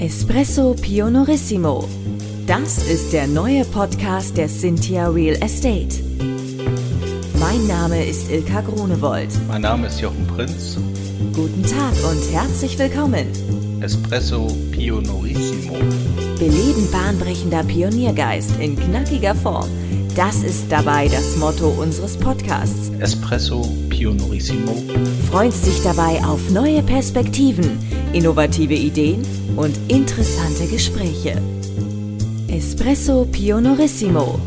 Espresso Pionorissimo. Das ist der neue Podcast der Cynthia Real Estate. Mein Name ist Ilka Grunewold. Mein Name ist Jochen Prinz. Guten Tag und herzlich willkommen. Espresso Pionorissimo. Beleben bahnbrechender Pioniergeist in knackiger Form. Das ist dabei das Motto unseres Podcasts. Espresso Pionorissimo. Freust dich dabei auf neue Perspektiven, innovative Ideen und interessante Gespräche. Espresso Pionorissimo.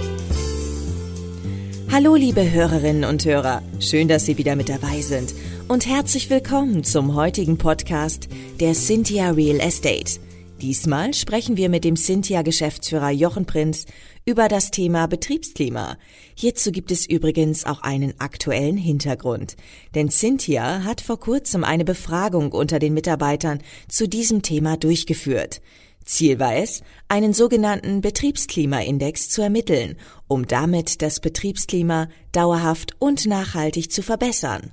Hallo liebe Hörerinnen und Hörer, schön, dass Sie wieder mit dabei sind und herzlich willkommen zum heutigen Podcast der Cynthia Real Estate. Diesmal sprechen wir mit dem Cynthia-Geschäftsführer Jochen Prinz über das Thema Betriebsklima. Hierzu gibt es übrigens auch einen aktuellen Hintergrund. Denn Cynthia hat vor kurzem eine Befragung unter den Mitarbeitern zu diesem Thema durchgeführt. Ziel war es, einen sogenannten Betriebsklimaindex zu ermitteln, um damit das Betriebsklima dauerhaft und nachhaltig zu verbessern.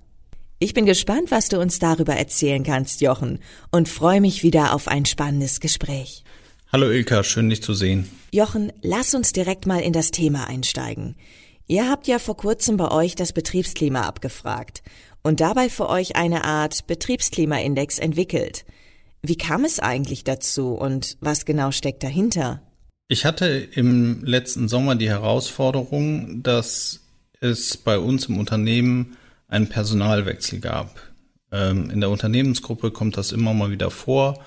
Ich bin gespannt, was du uns darüber erzählen kannst, Jochen, und freue mich wieder auf ein spannendes Gespräch. Hallo Ilka, schön dich zu sehen. Jochen, lass uns direkt mal in das Thema einsteigen. Ihr habt ja vor kurzem bei euch das Betriebsklima abgefragt und dabei für euch eine Art Betriebsklimaindex entwickelt. Wie kam es eigentlich dazu und was genau steckt dahinter? Ich hatte im letzten Sommer die Herausforderung, dass es bei uns im Unternehmen einen Personalwechsel gab. Ähm, in der Unternehmensgruppe kommt das immer mal wieder vor,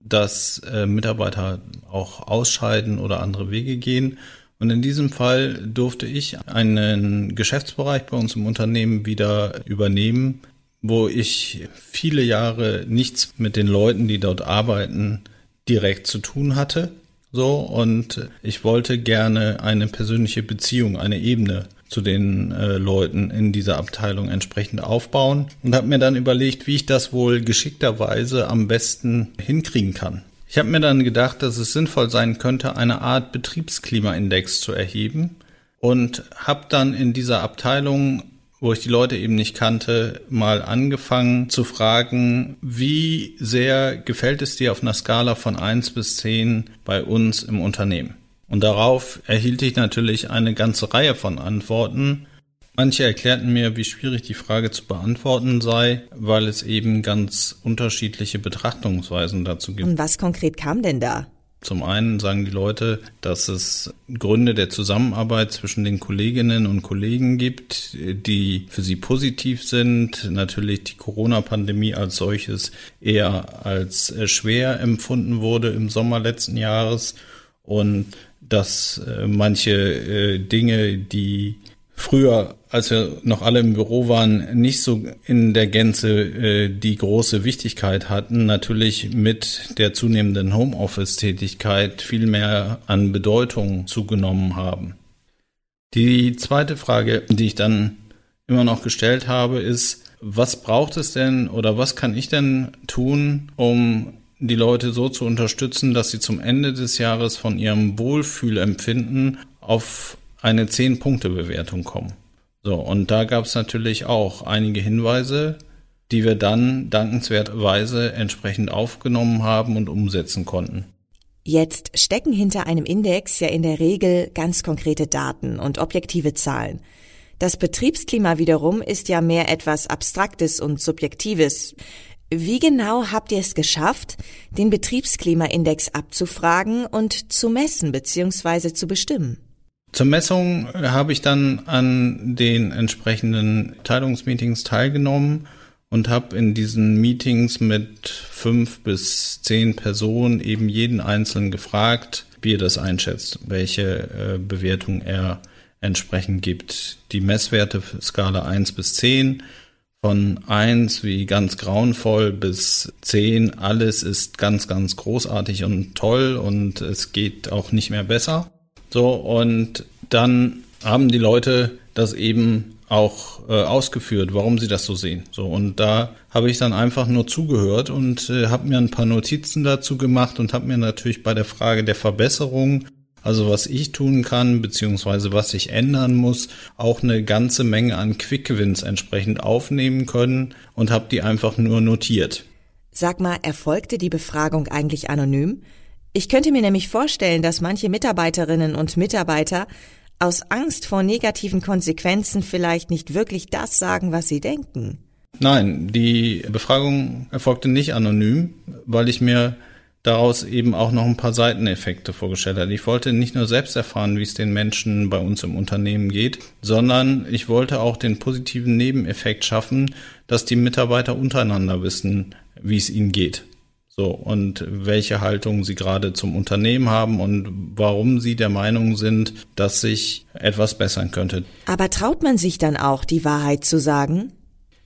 dass äh, Mitarbeiter auch ausscheiden oder andere Wege gehen. Und in diesem Fall durfte ich einen Geschäftsbereich bei uns im Unternehmen wieder übernehmen, wo ich viele Jahre nichts mit den Leuten, die dort arbeiten, direkt zu tun hatte. So, und ich wollte gerne eine persönliche Beziehung, eine Ebene zu den äh, Leuten in dieser Abteilung entsprechend aufbauen und habe mir dann überlegt, wie ich das wohl geschickterweise am besten hinkriegen kann. Ich habe mir dann gedacht, dass es sinnvoll sein könnte, eine Art Betriebsklimaindex zu erheben und habe dann in dieser Abteilung wo ich die Leute eben nicht kannte, mal angefangen zu fragen, wie sehr gefällt es dir auf einer Skala von eins bis zehn bei uns im Unternehmen? Und darauf erhielt ich natürlich eine ganze Reihe von Antworten. Manche erklärten mir, wie schwierig die Frage zu beantworten sei, weil es eben ganz unterschiedliche Betrachtungsweisen dazu gibt. Und was konkret kam denn da? Zum einen sagen die Leute, dass es Gründe der Zusammenarbeit zwischen den Kolleginnen und Kollegen gibt, die für sie positiv sind. Natürlich die Corona-Pandemie als solches eher als schwer empfunden wurde im Sommer letzten Jahres und dass äh, manche äh, Dinge, die früher, als wir noch alle im Büro waren, nicht so in der Gänze äh, die große Wichtigkeit hatten, natürlich mit der zunehmenden Homeoffice-Tätigkeit viel mehr an Bedeutung zugenommen haben. Die zweite Frage, die ich dann immer noch gestellt habe, ist, was braucht es denn oder was kann ich denn tun, um die Leute so zu unterstützen, dass sie zum Ende des Jahres von ihrem Wohlfühlempfinden auf eine 10-Punkte-Bewertung kommen. So, und da gab es natürlich auch einige Hinweise, die wir dann dankenswerterweise entsprechend aufgenommen haben und umsetzen konnten. Jetzt stecken hinter einem Index ja in der Regel ganz konkrete Daten und objektive Zahlen. Das Betriebsklima wiederum ist ja mehr etwas Abstraktes und Subjektives. Wie genau habt ihr es geschafft, den Betriebsklimaindex abzufragen und zu messen bzw. zu bestimmen? Zur Messung habe ich dann an den entsprechenden Teilungsmeetings teilgenommen und habe in diesen Meetings mit fünf bis zehn Personen eben jeden Einzelnen gefragt, wie er das einschätzt, welche äh, Bewertung er entsprechend gibt. Die Messwerte Skala eins bis zehn von eins wie ganz grauenvoll bis zehn, alles ist ganz, ganz großartig und toll und es geht auch nicht mehr besser. So, und dann haben die Leute das eben auch äh, ausgeführt, warum sie das so sehen. So und da habe ich dann einfach nur zugehört und äh, habe mir ein paar Notizen dazu gemacht und habe mir natürlich bei der Frage der Verbesserung also was ich tun kann, beziehungsweise was ich ändern muss, auch eine ganze Menge an Quick-Wins entsprechend aufnehmen können und habe die einfach nur notiert. Sag mal, erfolgte die Befragung eigentlich anonym? Ich könnte mir nämlich vorstellen, dass manche Mitarbeiterinnen und Mitarbeiter aus Angst vor negativen Konsequenzen vielleicht nicht wirklich das sagen, was sie denken. Nein, die Befragung erfolgte nicht anonym, weil ich mir daraus eben auch noch ein paar Seiteneffekte vorgestellt habe. Ich wollte nicht nur selbst erfahren, wie es den Menschen bei uns im Unternehmen geht, sondern ich wollte auch den positiven Nebeneffekt schaffen, dass die Mitarbeiter untereinander wissen, wie es ihnen geht. So, und welche Haltung sie gerade zum Unternehmen haben und warum sie der Meinung sind, dass sich etwas bessern könnte. Aber traut man sich dann auch, die Wahrheit zu sagen?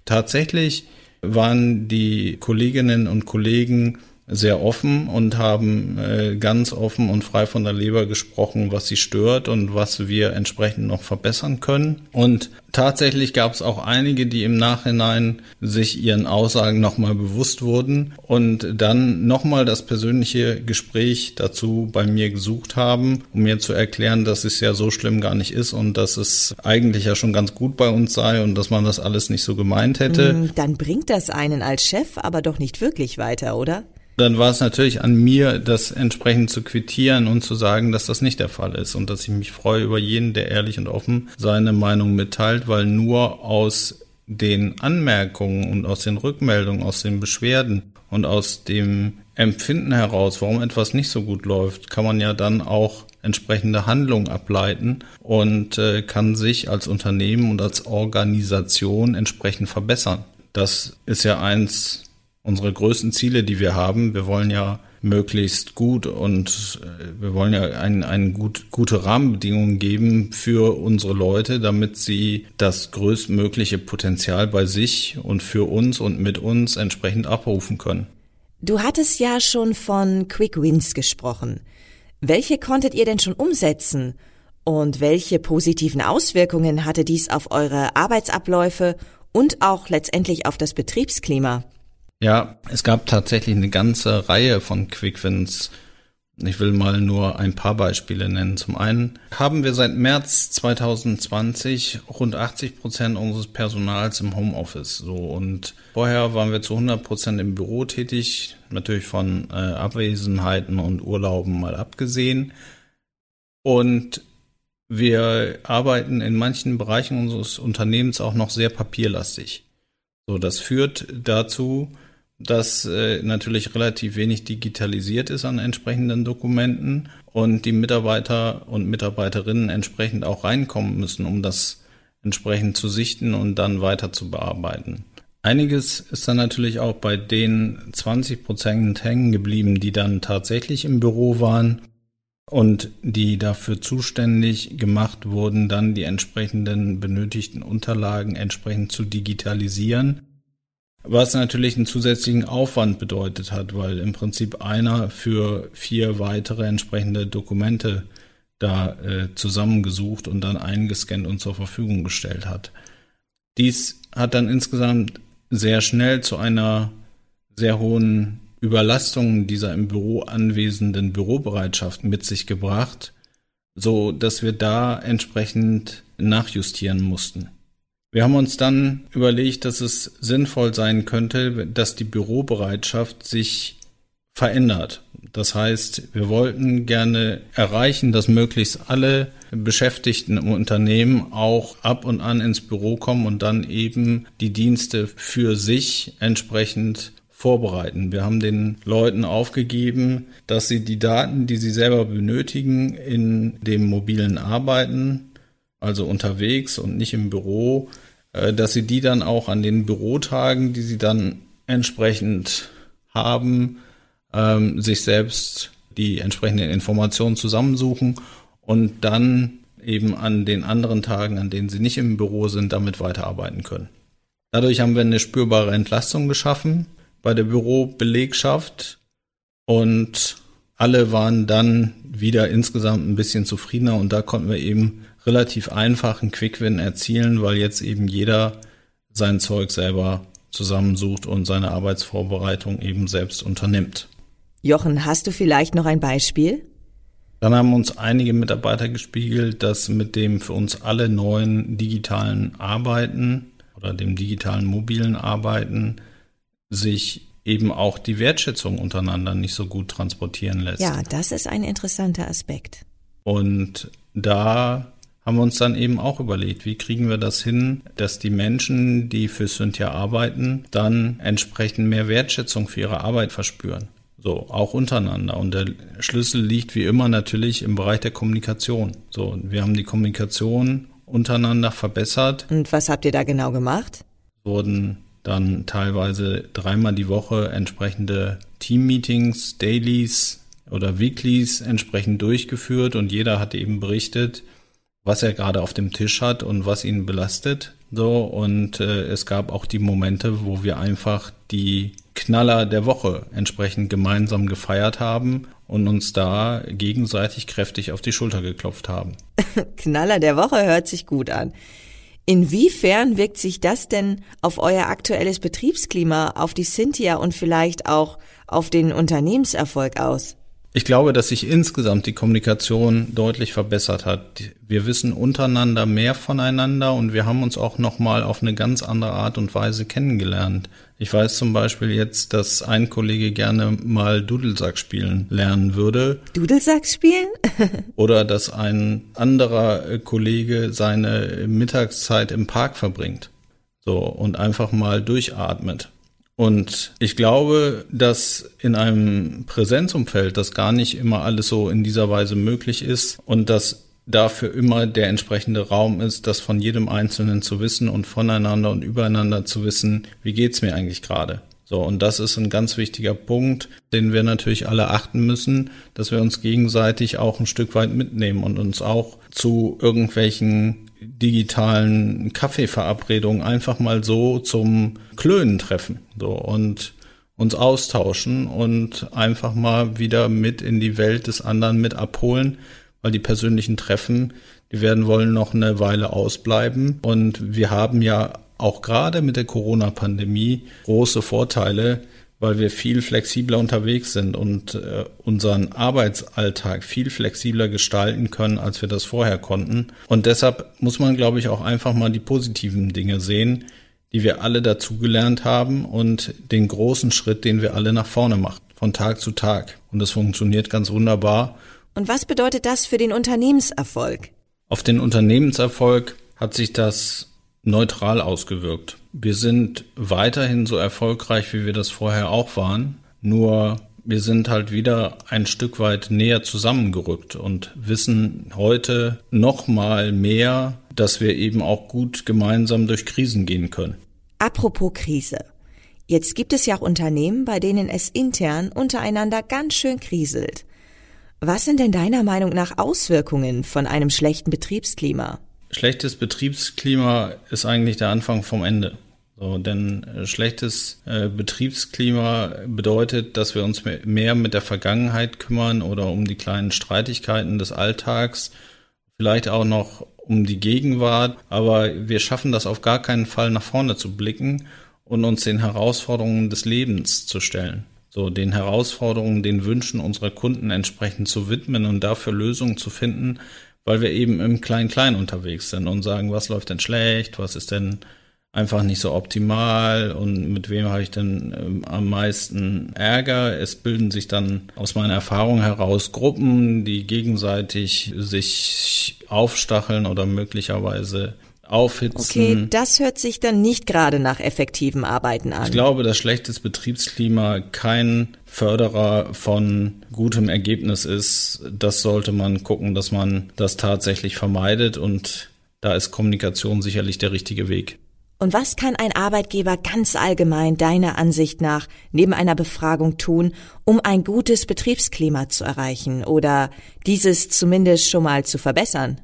Tatsächlich waren die Kolleginnen und Kollegen sehr offen und haben äh, ganz offen und frei von der Leber gesprochen, was sie stört und was wir entsprechend noch verbessern können. Und tatsächlich gab es auch einige, die im Nachhinein sich ihren Aussagen nochmal bewusst wurden und dann nochmal das persönliche Gespräch dazu bei mir gesucht haben, um mir zu erklären, dass es ja so schlimm gar nicht ist und dass es eigentlich ja schon ganz gut bei uns sei und dass man das alles nicht so gemeint hätte. Hm, dann bringt das einen als Chef aber doch nicht wirklich weiter, oder? Dann war es natürlich an mir, das entsprechend zu quittieren und zu sagen, dass das nicht der Fall ist und dass ich mich freue über jeden, der ehrlich und offen seine Meinung mitteilt, weil nur aus den Anmerkungen und aus den Rückmeldungen, aus den Beschwerden und aus dem Empfinden heraus, warum etwas nicht so gut läuft, kann man ja dann auch entsprechende Handlungen ableiten und äh, kann sich als Unternehmen und als Organisation entsprechend verbessern. Das ist ja eins unsere größten Ziele, die wir haben. Wir wollen ja möglichst gut und äh, wir wollen ja ein, ein gut, gute Rahmenbedingungen geben für unsere Leute, damit sie das größtmögliche Potenzial bei sich und für uns und mit uns entsprechend abrufen können. Du hattest ja schon von Quick Wins gesprochen. Welche konntet ihr denn schon umsetzen? Und welche positiven Auswirkungen hatte dies auf eure Arbeitsabläufe und auch letztendlich auf das Betriebsklima? Ja, es gab tatsächlich eine ganze Reihe von Quickwins. Ich will mal nur ein paar Beispiele nennen. Zum einen haben wir seit März 2020 rund 80 Prozent unseres Personals im Homeoffice. So und vorher waren wir zu 100 Prozent im Büro tätig, natürlich von äh, Abwesenheiten und Urlauben mal abgesehen. Und wir arbeiten in manchen Bereichen unseres Unternehmens auch noch sehr papierlastig. So, das führt dazu, dass äh, natürlich relativ wenig digitalisiert ist an entsprechenden Dokumenten und die Mitarbeiter und Mitarbeiterinnen entsprechend auch reinkommen müssen, um das entsprechend zu sichten und dann weiter zu bearbeiten. Einiges ist dann natürlich auch bei den 20 Prozent hängen geblieben, die dann tatsächlich im Büro waren und die dafür zuständig gemacht wurden, dann die entsprechenden benötigten Unterlagen entsprechend zu digitalisieren was natürlich einen zusätzlichen Aufwand bedeutet hat, weil im Prinzip einer für vier weitere entsprechende Dokumente da äh, zusammengesucht und dann eingescannt und zur Verfügung gestellt hat. Dies hat dann insgesamt sehr schnell zu einer sehr hohen Überlastung dieser im Büro anwesenden Bürobereitschaft mit sich gebracht, so dass wir da entsprechend nachjustieren mussten. Wir haben uns dann überlegt, dass es sinnvoll sein könnte, dass die Bürobereitschaft sich verändert. Das heißt, wir wollten gerne erreichen, dass möglichst alle Beschäftigten im Unternehmen auch ab und an ins Büro kommen und dann eben die Dienste für sich entsprechend vorbereiten. Wir haben den Leuten aufgegeben, dass sie die Daten, die sie selber benötigen, in dem mobilen Arbeiten, also unterwegs und nicht im Büro, dass sie die dann auch an den Bürotagen, die sie dann entsprechend haben, ähm, sich selbst die entsprechenden Informationen zusammensuchen und dann eben an den anderen Tagen, an denen sie nicht im Büro sind, damit weiterarbeiten können. Dadurch haben wir eine spürbare Entlastung geschaffen bei der Bürobelegschaft und alle waren dann wieder insgesamt ein bisschen zufriedener und da konnten wir eben relativ einfachen Quick-Win erzielen, weil jetzt eben jeder sein Zeug selber zusammensucht und seine Arbeitsvorbereitung eben selbst unternimmt. Jochen, hast du vielleicht noch ein Beispiel? Dann haben uns einige Mitarbeiter gespiegelt, dass mit dem für uns alle neuen digitalen Arbeiten oder dem digitalen mobilen Arbeiten sich eben auch die Wertschätzung untereinander nicht so gut transportieren lässt. Ja, das ist ein interessanter Aspekt. Und da haben wir uns dann eben auch überlegt, wie kriegen wir das hin, dass die Menschen, die für Cynthia arbeiten, dann entsprechend mehr Wertschätzung für ihre Arbeit verspüren. So, auch untereinander. Und der Schlüssel liegt wie immer natürlich im Bereich der Kommunikation. So, wir haben die Kommunikation untereinander verbessert. Und was habt ihr da genau gemacht? Wurden dann teilweise dreimal die Woche entsprechende Team-Meetings, Dailies oder Weeklies entsprechend durchgeführt und jeder hat eben berichtet, was er gerade auf dem Tisch hat und was ihn belastet. So, und äh, es gab auch die Momente, wo wir einfach die Knaller der Woche entsprechend gemeinsam gefeiert haben und uns da gegenseitig kräftig auf die Schulter geklopft haben. Knaller der Woche hört sich gut an. Inwiefern wirkt sich das denn auf euer aktuelles Betriebsklima, auf die Cynthia und vielleicht auch auf den Unternehmenserfolg aus? Ich glaube, dass sich insgesamt die Kommunikation deutlich verbessert hat. Wir wissen untereinander mehr voneinander und wir haben uns auch nochmal auf eine ganz andere Art und Weise kennengelernt. Ich weiß zum Beispiel jetzt, dass ein Kollege gerne mal Dudelsack spielen lernen würde. Dudelsack spielen? Oder dass ein anderer Kollege seine Mittagszeit im Park verbringt. So, und einfach mal durchatmet. Und ich glaube, dass in einem Präsenzumfeld das gar nicht immer alles so in dieser Weise möglich ist und dass dafür immer der entsprechende Raum ist, das von jedem Einzelnen zu wissen und voneinander und übereinander zu wissen, wie geht's mir eigentlich gerade. So, und das ist ein ganz wichtiger Punkt, den wir natürlich alle achten müssen, dass wir uns gegenseitig auch ein Stück weit mitnehmen und uns auch zu irgendwelchen digitalen Kaffeeverabredungen einfach mal so zum Klönen treffen. So, und uns austauschen und einfach mal wieder mit in die Welt des anderen mit abholen, weil die persönlichen Treffen, die werden wollen noch eine Weile ausbleiben. Und wir haben ja auch gerade mit der Corona-Pandemie große Vorteile, weil wir viel flexibler unterwegs sind und äh, unseren Arbeitsalltag viel flexibler gestalten können, als wir das vorher konnten. Und deshalb muss man, glaube ich, auch einfach mal die positiven Dinge sehen, die wir alle dazugelernt haben und den großen Schritt, den wir alle nach vorne machen, von Tag zu Tag. Und das funktioniert ganz wunderbar. Und was bedeutet das für den Unternehmenserfolg? Auf den Unternehmenserfolg hat sich das neutral ausgewirkt. Wir sind weiterhin so erfolgreich, wie wir das vorher auch waren, nur wir sind halt wieder ein Stück weit näher zusammengerückt und wissen heute noch mal mehr, dass wir eben auch gut gemeinsam durch Krisen gehen können. Apropos Krise. Jetzt gibt es ja auch Unternehmen, bei denen es intern untereinander ganz schön kriselt. Was sind denn deiner Meinung nach Auswirkungen von einem schlechten Betriebsklima? Schlechtes Betriebsklima ist eigentlich der Anfang vom Ende. So, denn äh, schlechtes äh, Betriebsklima bedeutet, dass wir uns mehr mit der Vergangenheit kümmern oder um die kleinen Streitigkeiten des Alltags, vielleicht auch noch um die Gegenwart, aber wir schaffen das auf gar keinen Fall nach vorne zu blicken und uns den Herausforderungen des Lebens zu stellen. So, den Herausforderungen, den Wünschen unserer Kunden entsprechend zu widmen und dafür Lösungen zu finden, weil wir eben im Klein-Klein unterwegs sind und sagen, was läuft denn schlecht, was ist denn einfach nicht so optimal und mit wem habe ich denn ähm, am meisten Ärger. Es bilden sich dann aus meiner Erfahrung heraus Gruppen, die gegenseitig sich aufstacheln oder möglicherweise aufhitzen. Okay, das hört sich dann nicht gerade nach effektivem Arbeiten an. Ich glaube, dass schlechtes Betriebsklima kein Förderer von gutem Ergebnis ist. Das sollte man gucken, dass man das tatsächlich vermeidet und da ist Kommunikation sicherlich der richtige Weg. Und was kann ein Arbeitgeber ganz allgemein deiner Ansicht nach neben einer Befragung tun, um ein gutes Betriebsklima zu erreichen oder dieses zumindest schon mal zu verbessern?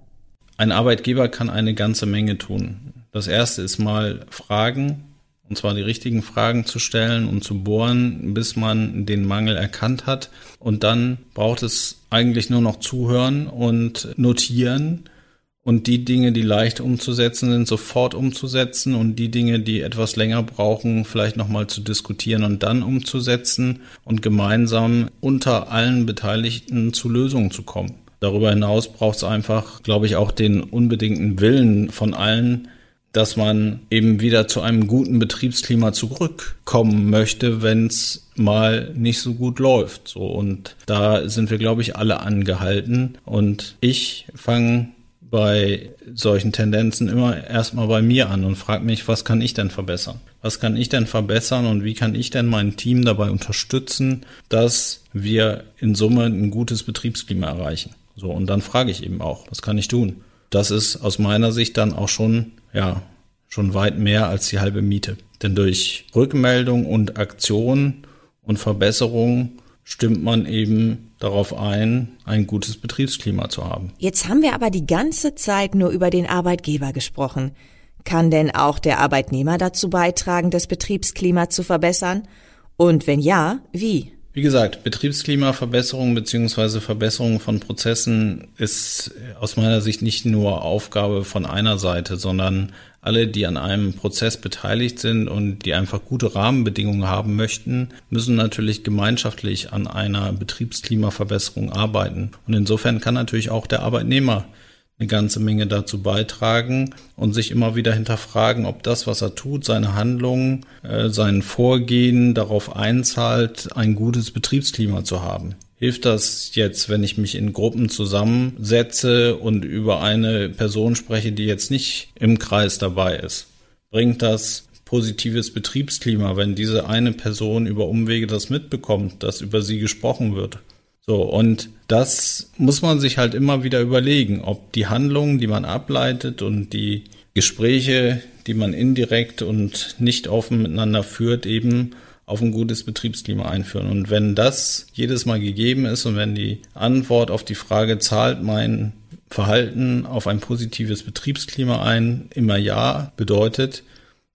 Ein Arbeitgeber kann eine ganze Menge tun. Das erste ist mal Fragen, und zwar die richtigen Fragen zu stellen und zu bohren, bis man den Mangel erkannt hat. Und dann braucht es eigentlich nur noch zuhören und notieren und die Dinge, die leicht umzusetzen sind, sofort umzusetzen und die Dinge, die etwas länger brauchen, vielleicht nochmal zu diskutieren und dann umzusetzen und gemeinsam unter allen Beteiligten zu Lösungen zu kommen. Darüber hinaus braucht es einfach, glaube ich, auch den unbedingten Willen von allen, dass man eben wieder zu einem guten Betriebsklima zurückkommen möchte, wenn es mal nicht so gut läuft. So und da sind wir, glaube ich, alle angehalten. Und ich fange bei solchen Tendenzen immer erstmal bei mir an und frage mich, was kann ich denn verbessern? Was kann ich denn verbessern und wie kann ich denn mein Team dabei unterstützen, dass wir in Summe ein gutes Betriebsklima erreichen? So, und dann frage ich eben auch, was kann ich tun? Das ist aus meiner Sicht dann auch schon, ja, schon weit mehr als die halbe Miete. Denn durch Rückmeldung und Aktion und Verbesserung stimmt man eben darauf ein, ein gutes Betriebsklima zu haben. Jetzt haben wir aber die ganze Zeit nur über den Arbeitgeber gesprochen. Kann denn auch der Arbeitnehmer dazu beitragen, das Betriebsklima zu verbessern? Und wenn ja, wie? Wie gesagt, Betriebsklimaverbesserung beziehungsweise Verbesserung von Prozessen ist aus meiner Sicht nicht nur Aufgabe von einer Seite, sondern alle, die an einem Prozess beteiligt sind und die einfach gute Rahmenbedingungen haben möchten, müssen natürlich gemeinschaftlich an einer Betriebsklimaverbesserung arbeiten. Und insofern kann natürlich auch der Arbeitnehmer eine ganze Menge dazu beitragen und sich immer wieder hinterfragen, ob das, was er tut, seine Handlungen, äh, sein Vorgehen darauf einzahlt, ein gutes Betriebsklima zu haben. Hilft das jetzt, wenn ich mich in Gruppen zusammensetze und über eine Person spreche, die jetzt nicht im Kreis dabei ist? Bringt das positives Betriebsklima, wenn diese eine Person über Umwege das mitbekommt, dass über sie gesprochen wird? So, und das muss man sich halt immer wieder überlegen, ob die Handlungen, die man ableitet und die Gespräche, die man indirekt und nicht offen miteinander führt, eben auf ein gutes Betriebsklima einführen. Und wenn das jedes Mal gegeben ist und wenn die Antwort auf die Frage zahlt mein Verhalten auf ein positives Betriebsklima ein, immer ja bedeutet,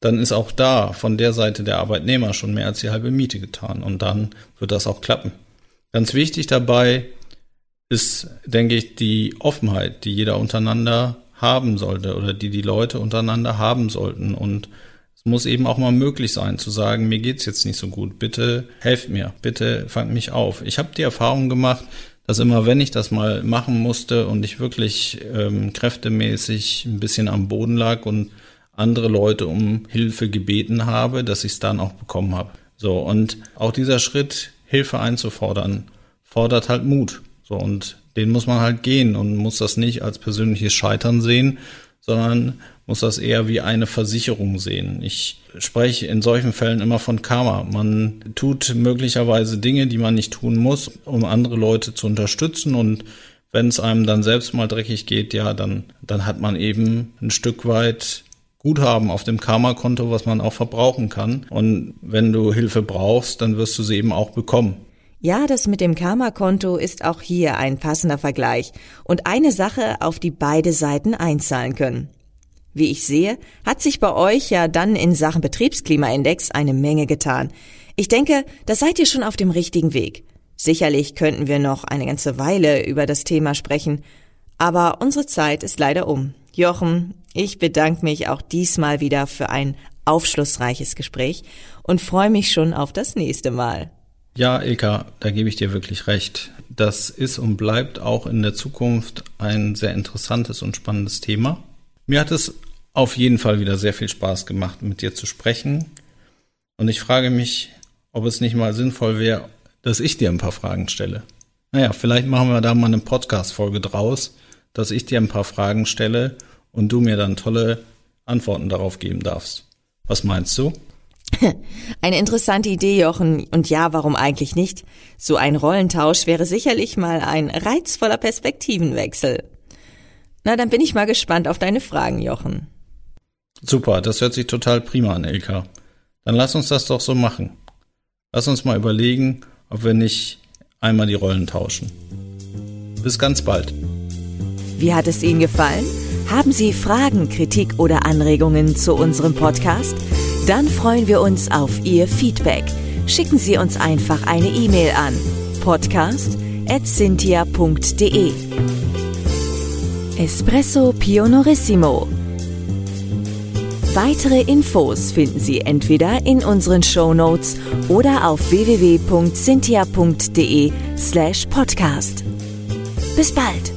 dann ist auch da von der Seite der Arbeitnehmer schon mehr als die halbe Miete getan. Und dann wird das auch klappen. Ganz wichtig dabei ist, denke ich, die Offenheit, die jeder untereinander haben sollte oder die die Leute untereinander haben sollten. Und es muss eben auch mal möglich sein zu sagen, mir geht's jetzt nicht so gut, bitte helft mir, bitte fangt mich auf. Ich habe die Erfahrung gemacht, dass immer wenn ich das mal machen musste und ich wirklich ähm, kräftemäßig ein bisschen am Boden lag und andere Leute um Hilfe gebeten habe, dass ich es dann auch bekommen habe. So, und auch dieser Schritt, Hilfe einzufordern, fordert halt Mut. So, und den muss man halt gehen und muss das nicht als persönliches Scheitern sehen, sondern muss das eher wie eine Versicherung sehen. Ich spreche in solchen Fällen immer von Karma. Man tut möglicherweise Dinge, die man nicht tun muss, um andere Leute zu unterstützen und wenn es einem dann selbst mal dreckig geht, ja, dann, dann hat man eben ein Stück weit Guthaben auf dem Karma-Konto, was man auch verbrauchen kann. Und wenn du Hilfe brauchst, dann wirst du sie eben auch bekommen. Ja, das mit dem Karma-Konto ist auch hier ein passender Vergleich und eine Sache, auf die beide Seiten einzahlen können. Wie ich sehe, hat sich bei euch ja dann in Sachen Betriebsklimaindex eine Menge getan. Ich denke, da seid ihr schon auf dem richtigen Weg. Sicherlich könnten wir noch eine ganze Weile über das Thema sprechen, aber unsere Zeit ist leider um. Jochen, ich bedanke mich auch diesmal wieder für ein aufschlussreiches Gespräch und freue mich schon auf das nächste Mal. Ja, Ilka, da gebe ich dir wirklich recht. Das ist und bleibt auch in der Zukunft ein sehr interessantes und spannendes Thema. Mir hat es auf jeden Fall wieder sehr viel Spaß gemacht, mit dir zu sprechen. Und ich frage mich, ob es nicht mal sinnvoll wäre, dass ich dir ein paar Fragen stelle. Naja, vielleicht machen wir da mal eine Podcast-Folge draus, dass ich dir ein paar Fragen stelle und du mir dann tolle Antworten darauf geben darfst. Was meinst du? Eine interessante Idee, Jochen. Und ja, warum eigentlich nicht? So ein Rollentausch wäre sicherlich mal ein reizvoller Perspektivenwechsel. Na, dann bin ich mal gespannt auf deine Fragen, Jochen. Super, das hört sich total prima an, Ilka. Dann lass uns das doch so machen. Lass uns mal überlegen, ob wir nicht einmal die Rollen tauschen. Bis ganz bald. Wie hat es Ihnen gefallen? Haben Sie Fragen, Kritik oder Anregungen zu unserem Podcast? Dann freuen wir uns auf Ihr Feedback. Schicken Sie uns einfach eine E-Mail an podcast@cynthia.de. Espresso Pionorissimo. Weitere Infos finden Sie entweder in unseren Show Notes oder auf www.cynthia.de slash podcast. Bis bald!